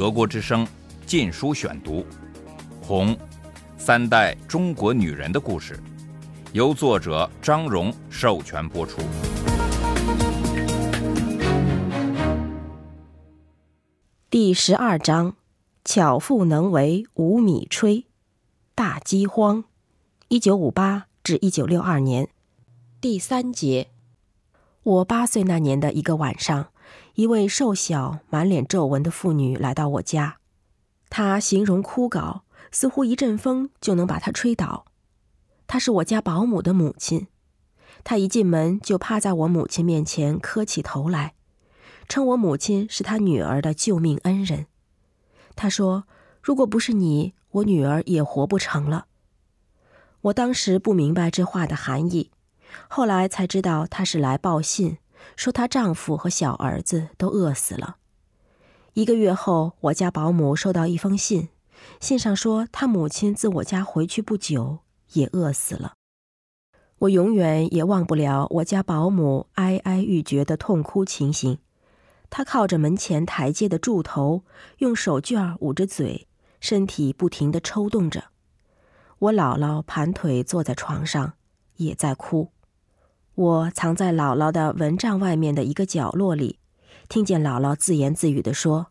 德国之声《禁书选读》，《红》，三代中国女人的故事，由作者张荣授权播出。第十二章：巧妇能为无米炊。大饥荒，一九五八至一九六二年。第三节。我八岁那年的一个晚上，一位瘦小、满脸皱纹的妇女来到我家。她形容枯槁，似乎一阵风就能把她吹倒。她是我家保姆的母亲。她一进门就趴在我母亲面前磕起头来，称我母亲是她女儿的救命恩人。她说：“如果不是你，我女儿也活不成了。”我当时不明白这话的含义。后来才知道，她是来报信，说她丈夫和小儿子都饿死了。一个月后，我家保姆收到一封信，信上说她母亲自我家回去不久也饿死了。我永远也忘不了我家保姆哀哀欲绝的痛哭情形。她靠着门前台阶的柱头，用手绢捂着嘴，身体不停地抽动着。我姥姥盘腿坐在床上，也在哭。我藏在姥姥的蚊帐外面的一个角落里，听见姥姥自言自语地说：“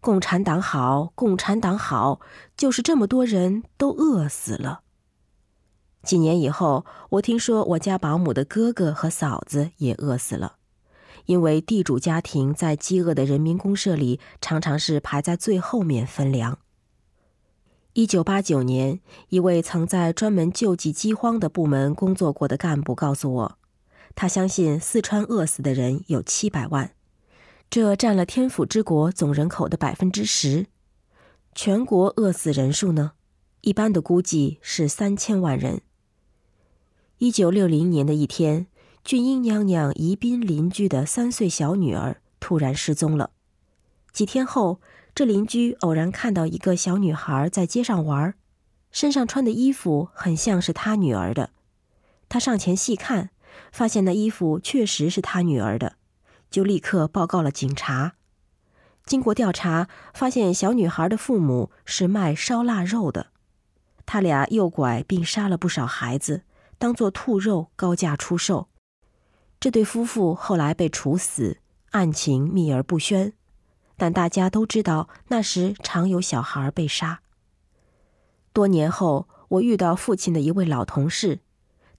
共产党好，共产党好，就是这么多人都饿死了。”几年以后，我听说我家保姆的哥哥和嫂子也饿死了，因为地主家庭在饥饿的人民公社里常常是排在最后面分粮。一九八九年，一位曾在专门救济饥荒的部门工作过的干部告诉我。他相信四川饿死的人有七百万，这占了天府之国总人口的百分之十。全国饿死人数呢？一般的估计是三千万人。一九六零年的一天，俊英娘娘宜宾邻居的三岁小女儿突然失踪了。几天后，这邻居偶然看到一个小女孩在街上玩，身上穿的衣服很像是她女儿的。他上前细看。发现那衣服确实是他女儿的，就立刻报告了警察。经过调查，发现小女孩的父母是卖烧腊肉的，他俩诱拐并杀了不少孩子，当做兔肉高价出售。这对夫妇后来被处死，案情秘而不宣，但大家都知道那时常有小孩被杀。多年后，我遇到父亲的一位老同事。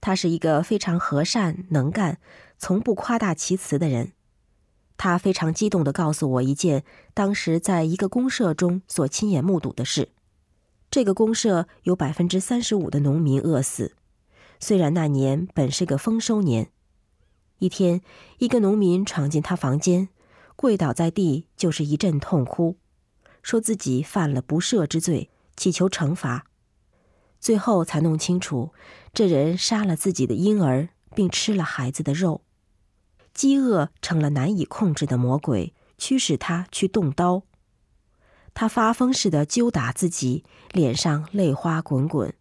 他是一个非常和善、能干、从不夸大其词的人。他非常激动地告诉我一件当时在一个公社中所亲眼目睹的事：这个公社有百分之三十五的农民饿死。虽然那年本是个丰收年，一天，一个农民闯进他房间，跪倒在地，就是一阵痛哭，说自己犯了不赦之罪，祈求惩罚。最后才弄清楚，这人杀了自己的婴儿，并吃了孩子的肉。饥饿成了难以控制的魔鬼，驱使他去动刀。他发疯似的揪打自己，脸上泪花滚滚。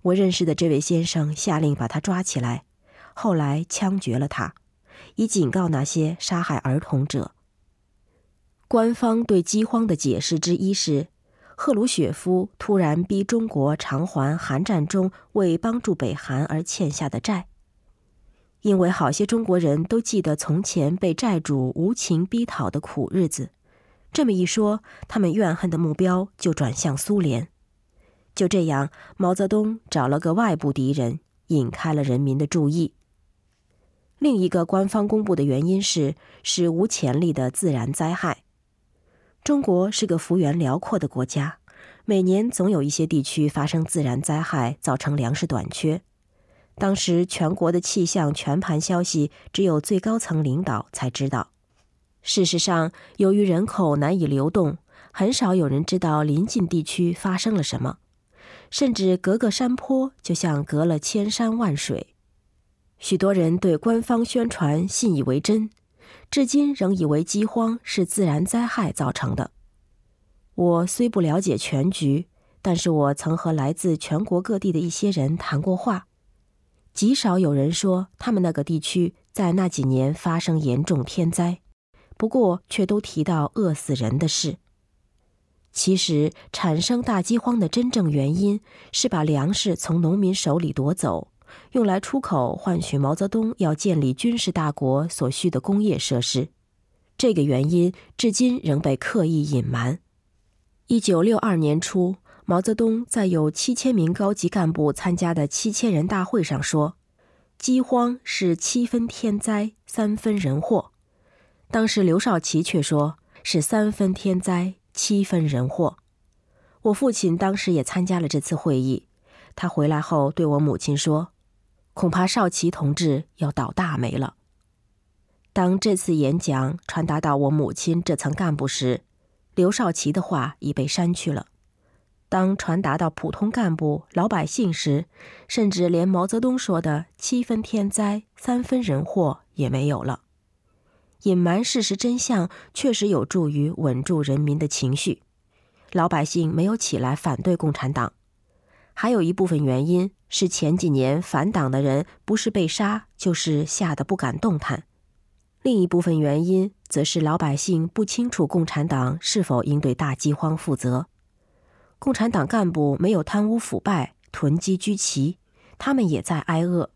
我认识的这位先生下令把他抓起来，后来枪决了他，以警告那些杀害儿童者。官方对饥荒的解释之一是。赫鲁雪夫突然逼中国偿还韩战中为帮助北韩而欠下的债，因为好些中国人都记得从前被债主无情逼讨的苦日子。这么一说，他们怨恨的目标就转向苏联。就这样，毛泽东找了个外部敌人，引开了人民的注意。另一个官方公布的原因是史无前例的自然灾害。中国是个幅员辽阔的国家，每年总有一些地区发生自然灾害，造成粮食短缺。当时全国的气象全盘消息只有最高层领导才知道。事实上，由于人口难以流动，很少有人知道邻近地区发生了什么，甚至隔个山坡就像隔了千山万水。许多人对官方宣传信以为真。至今仍以为饥荒是自然灾害造成的。我虽不了解全局，但是我曾和来自全国各地的一些人谈过话，极少有人说他们那个地区在那几年发生严重天灾，不过却都提到饿死人的事。其实，产生大饥荒的真正原因是把粮食从农民手里夺走，用来出口换取毛泽东要建立军事大国所需的工业设施。这个原因至今仍被刻意隐瞒。一九六二年初，毛泽东在有七千名高级干部参加的七千人大会上说：“饥荒是七分天灾，三分人祸。”当时刘少奇却说是三分天灾。七分人祸。我父亲当时也参加了这次会议。他回来后对我母亲说：“恐怕少奇同志要倒大霉了。”当这次演讲传达到我母亲这层干部时，刘少奇的话已被删去了。当传达到普通干部、老百姓时，甚至连毛泽东说的“七分天灾，三分人祸”也没有了。隐瞒事实真相确实有助于稳住人民的情绪，老百姓没有起来反对共产党。还有一部分原因是前几年反党的人不是被杀，就是吓得不敢动弹。另一部分原因则是老百姓不清楚共产党是否应对大饥荒负责。共产党干部没有贪污腐败、囤积居奇，他们也在挨饿，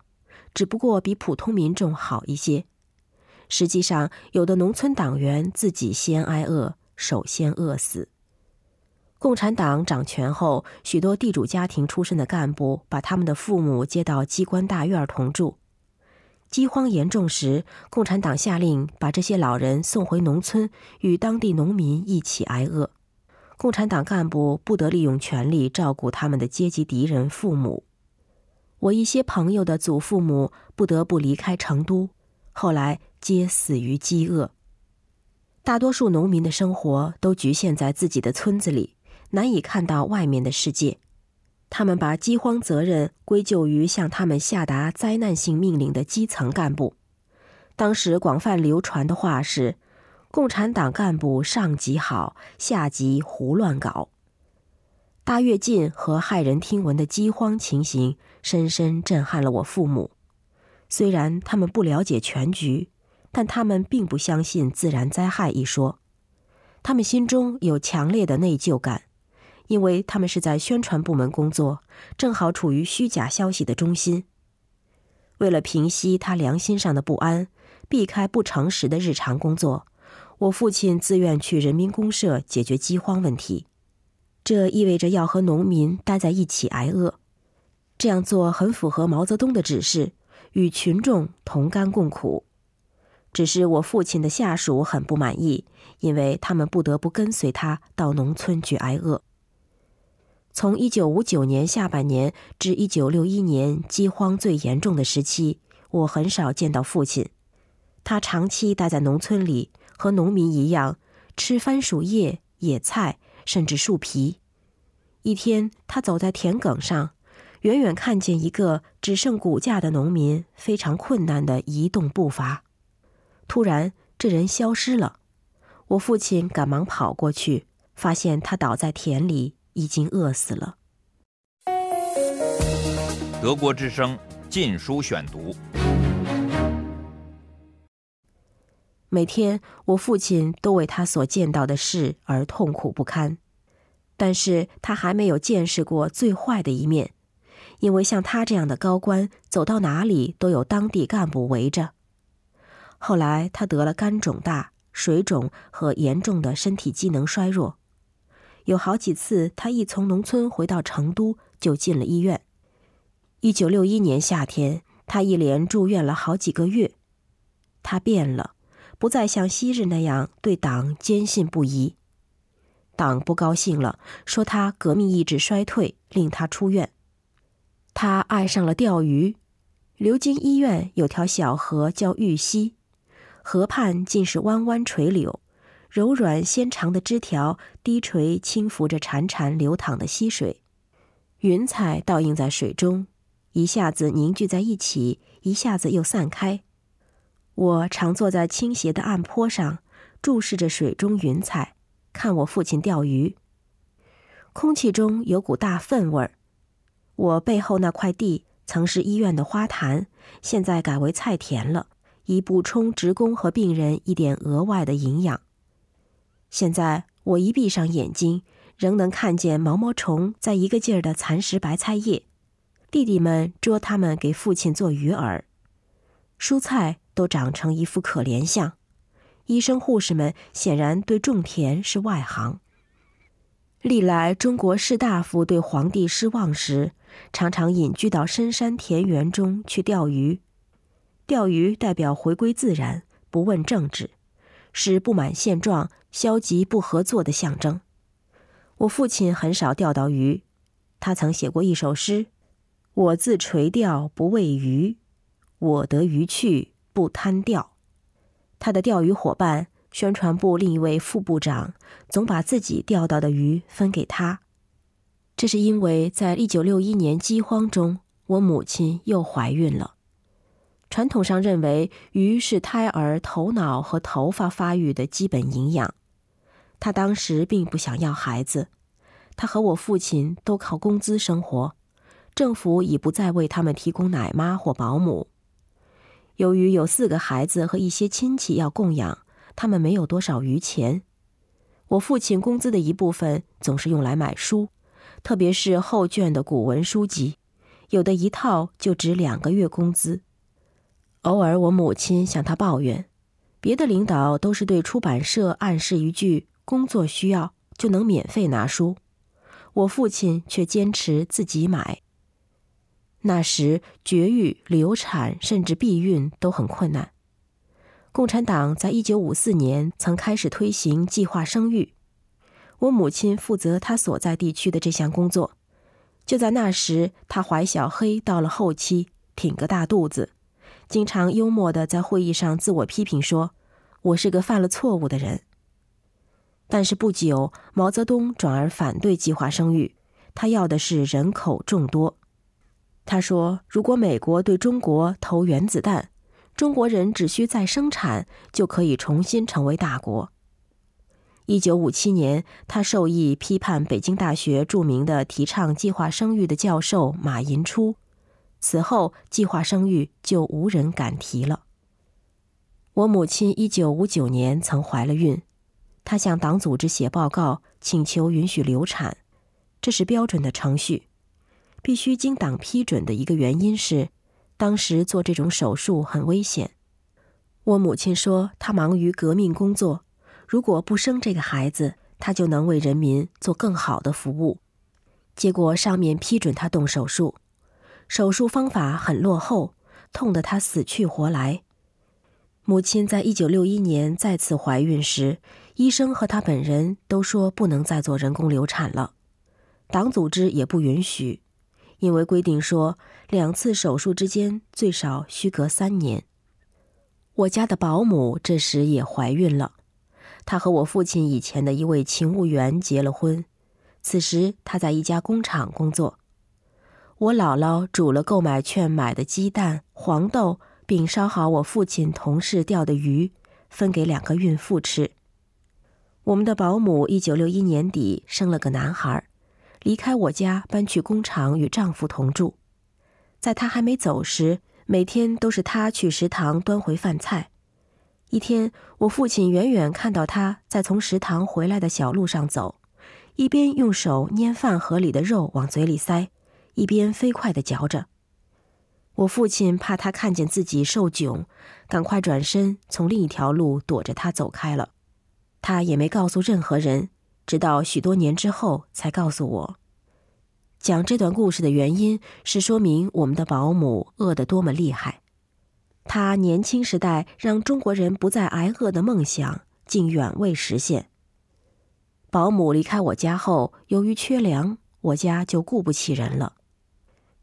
只不过比普通民众好一些。实际上，有的农村党员自己先挨饿，首先饿死。共产党掌权后，许多地主家庭出身的干部把他们的父母接到机关大院同住。饥荒严重时，共产党下令把这些老人送回农村，与当地农民一起挨饿。共产党干部不得利用权力照顾他们的阶级敌人父母。我一些朋友的祖父母不得不离开成都，后来。皆死于饥饿。大多数农民的生活都局限在自己的村子里，难以看到外面的世界。他们把饥荒责任归咎于向他们下达灾难性命令的基层干部。当时广泛流传的话是：“共产党干部上级好，下级胡乱搞。”大跃进和骇人听闻的饥荒情形深深震撼了我父母。虽然他们不了解全局。但他们并不相信自然灾害一说，他们心中有强烈的内疚感，因为他们是在宣传部门工作，正好处于虚假消息的中心。为了平息他良心上的不安，避开不诚实的日常工作，我父亲自愿去人民公社解决饥荒问题。这意味着要和农民待在一起挨饿，这样做很符合毛泽东的指示，与群众同甘共苦。只是我父亲的下属很不满意，因为他们不得不跟随他到农村去挨饿。从1959年下半年至1961年饥荒最严重的时期，我很少见到父亲。他长期待在农村里，和农民一样吃番薯叶、野菜，甚至树皮。一天，他走在田埂上，远远看见一个只剩骨架的农民，非常困难地移动步伐。突然，这人消失了。我父亲赶忙跑过去，发现他倒在田里，已经饿死了。德国之声《禁书选读》。每天，我父亲都为他所见到的事而痛苦不堪，但是他还没有见识过最坏的一面，因为像他这样的高官，走到哪里都有当地干部围着。后来，他得了肝肿大、水肿和严重的身体机能衰弱，有好几次，他一从农村回到成都就进了医院。一九六一年夏天，他一连住院了好几个月。他变了，不再像昔日那样对党坚信不疑。党不高兴了，说他革命意志衰退，令他出院。他爱上了钓鱼。流经医院有条小河叫玉溪。河畔尽是弯弯垂柳，柔软纤长的枝条低垂轻拂着潺潺流淌的溪水，云彩倒映在水中，一下子凝聚在一起，一下子又散开。我常坐在倾斜的岸坡上，注视着水中云彩，看我父亲钓鱼。空气中有股大粪味儿。我背后那块地曾是医院的花坛，现在改为菜田了。以补充职工和病人一点额外的营养。现在我一闭上眼睛，仍能看见毛毛虫在一个劲儿的蚕食白菜叶，弟弟们捉它们给父亲做鱼饵，蔬菜都长成一副可怜相。医生护士们显然对种田是外行。历来中国士大夫对皇帝失望时，常常隐居到深山田园中去钓鱼。钓鱼代表回归自然，不问政治，是不满现状、消极不合作的象征。我父亲很少钓到鱼，他曾写过一首诗：“我自垂钓不为鱼，我得鱼去不贪钓。”他的钓鱼伙伴。宣传部另一位副部长总把自己钓到的鱼分给他，这是因为在一九六一年饥荒中，我母亲又怀孕了。传统上认为鱼是胎儿头脑和头发发育的基本营养。他当时并不想要孩子，他和我父亲都靠工资生活，政府已不再为他们提供奶妈或保姆。由于有四个孩子和一些亲戚要供养。他们没有多少余钱，我父亲工资的一部分总是用来买书，特别是后卷的古文书籍，有的一套就值两个月工资。偶尔我母亲向他抱怨，别的领导都是对出版社暗示一句“工作需要”就能免费拿书，我父亲却坚持自己买。那时绝育、流产甚至避孕都很困难。共产党在一九五四年曾开始推行计划生育，我母亲负责她所在地区的这项工作。就在那时，她怀小黑到了后期，挺个大肚子，经常幽默地在会议上自我批评说：“我是个犯了错误的人。”但是不久，毛泽东转而反对计划生育，他要的是人口众多。他说：“如果美国对中国投原子弹。”中国人只需再生产，就可以重新成为大国。一九五七年，他受意批判北京大学著名的提倡计划生育的教授马寅初，此后计划生育就无人敢提了。我母亲一九五九年曾怀了孕，她向党组织写报告，请求允许流产，这是标准的程序，必须经党批准的一个原因是。当时做这种手术很危险。我母亲说，她忙于革命工作，如果不生这个孩子，她就能为人民做更好的服务。结果上面批准她动手术，手术方法很落后，痛得她死去活来。母亲在一九六一年再次怀孕时，医生和她本人都说不能再做人工流产了，党组织也不允许。因为规定说，两次手术之间最少需隔三年。我家的保姆这时也怀孕了，她和我父亲以前的一位勤务员结了婚，此时她在一家工厂工作。我姥姥煮了购买券买的鸡蛋、黄豆，并烧好我父亲同事钓的鱼，分给两个孕妇吃。我们的保姆一九六一年底生了个男孩。离开我家，搬去工厂与丈夫同住。在她还没走时，每天都是她去食堂端回饭菜。一天，我父亲远远看到她在从食堂回来的小路上走，一边用手捏饭盒里的肉往嘴里塞，一边飞快地嚼着。我父亲怕他看见自己受窘，赶快转身从另一条路躲着他走开了。他也没告诉任何人。直到许多年之后，才告诉我，讲这段故事的原因是说明我们的保姆饿得多么厉害。她年轻时代让中国人不再挨饿的梦想，竟远未实现。保姆离开我家后，由于缺粮，我家就雇不起人了。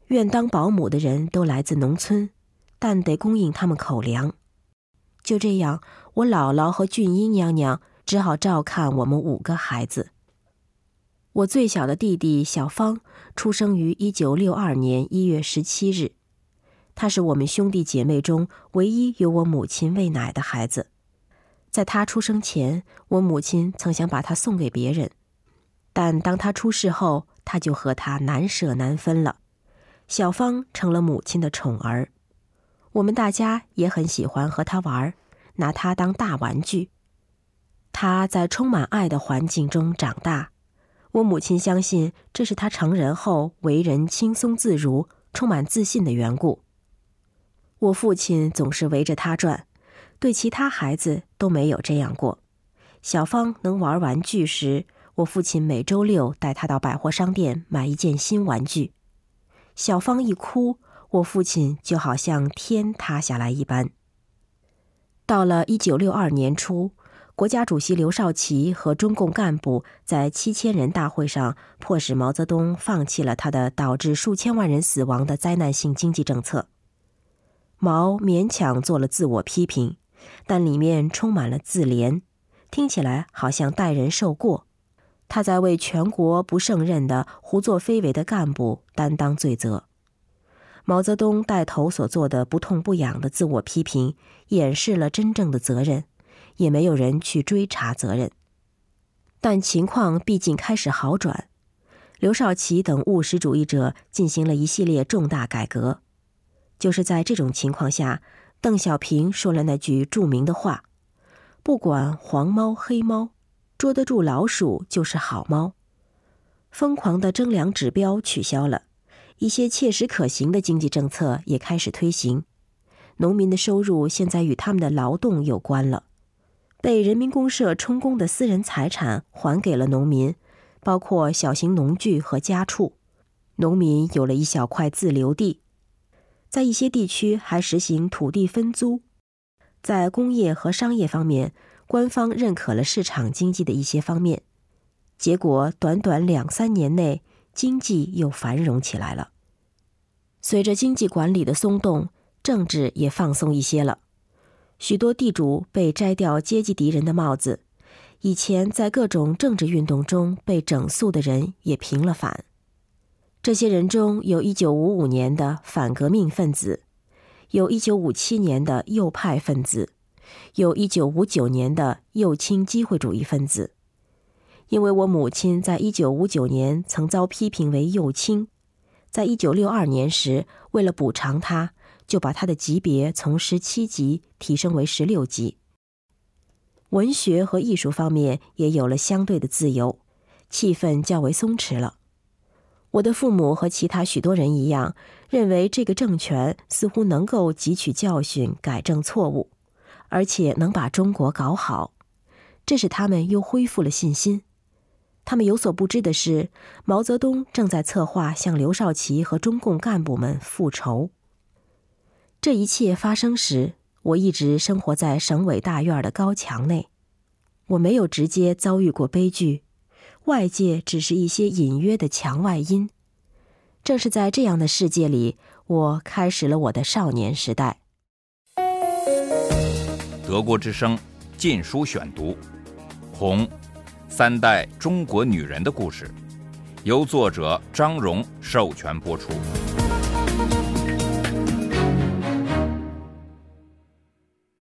愿当保姆的人都来自农村，但得供应他们口粮。就这样，我姥姥和俊英娘娘。只好照看我们五个孩子。我最小的弟弟小芳出生于一九六二年一月十七日，他是我们兄弟姐妹中唯一由我母亲喂奶的孩子。在他出生前，我母亲曾想把他送给别人，但当他出世后，他就和他难舍难分了。小芳成了母亲的宠儿，我们大家也很喜欢和她玩，拿她当大玩具。她在充满爱的环境中长大，我母亲相信这是她成人后为人轻松自如、充满自信的缘故。我父亲总是围着她转，对其他孩子都没有这样过。小芳能玩玩具时，我父亲每周六带她到百货商店买一件新玩具。小芳一哭，我父亲就好像天塌下来一般。到了一九六二年初，国家主席刘少奇和中共干部在七千人大会上迫使毛泽东放弃了他的导致数千万人死亡的灾难性经济政策。毛勉强做了自我批评，但里面充满了自怜，听起来好像代人受过。他在为全国不胜任的胡作非为的干部担当罪责。毛泽东带头所做的不痛不痒的自我批评，掩饰了真正的责任，也没有人去追查责任。但情况毕竟开始好转，刘少奇等务实主义者进行了一系列重大改革。就是在这种情况下，邓小平说了那句著名的话：“不管黄猫黑猫。”捉得住老鼠就是好猫。疯狂的征粮指标取消了，一些切实可行的经济政策也开始推行。农民的收入现在与他们的劳动有关了。被人民公社充公的私人财产还给了农民，包括小型农具和家畜。农民有了一小块自留地。在一些地区还实行土地分租。在工业和商业方面。官方认可了市场经济的一些方面，结果短短两三年内，经济又繁荣起来了。随着经济管理的松动，政治也放松一些了。许多地主被摘掉阶级敌人的帽子，以前在各种政治运动中被整肃的人也平了反。这些人中有一九五五年的反革命分子，有一九五七年的右派分子。有一九五九年的右倾机会主义分子，因为我母亲在一九五九年曾遭批评为右倾，在一九六二年时，为了补偿他，就把他的级别从十七级提升为十六级。文学和艺术方面也有了相对的自由，气氛较为松弛了。我的父母和其他许多人一样，认为这个政权似乎能够汲取教训，改正错误。而且能把中国搞好，这使他们又恢复了信心。他们有所不知的是，毛泽东正在策划向刘少奇和中共干部们复仇。这一切发生时，我一直生活在省委大院的高墙内，我没有直接遭遇过悲剧，外界只是一些隐约的墙外音。正是在这样的世界里，我开始了我的少年时代。俄国之声《禁书选读》，《红三代中国女人的故事》，由作者张荣授权播出。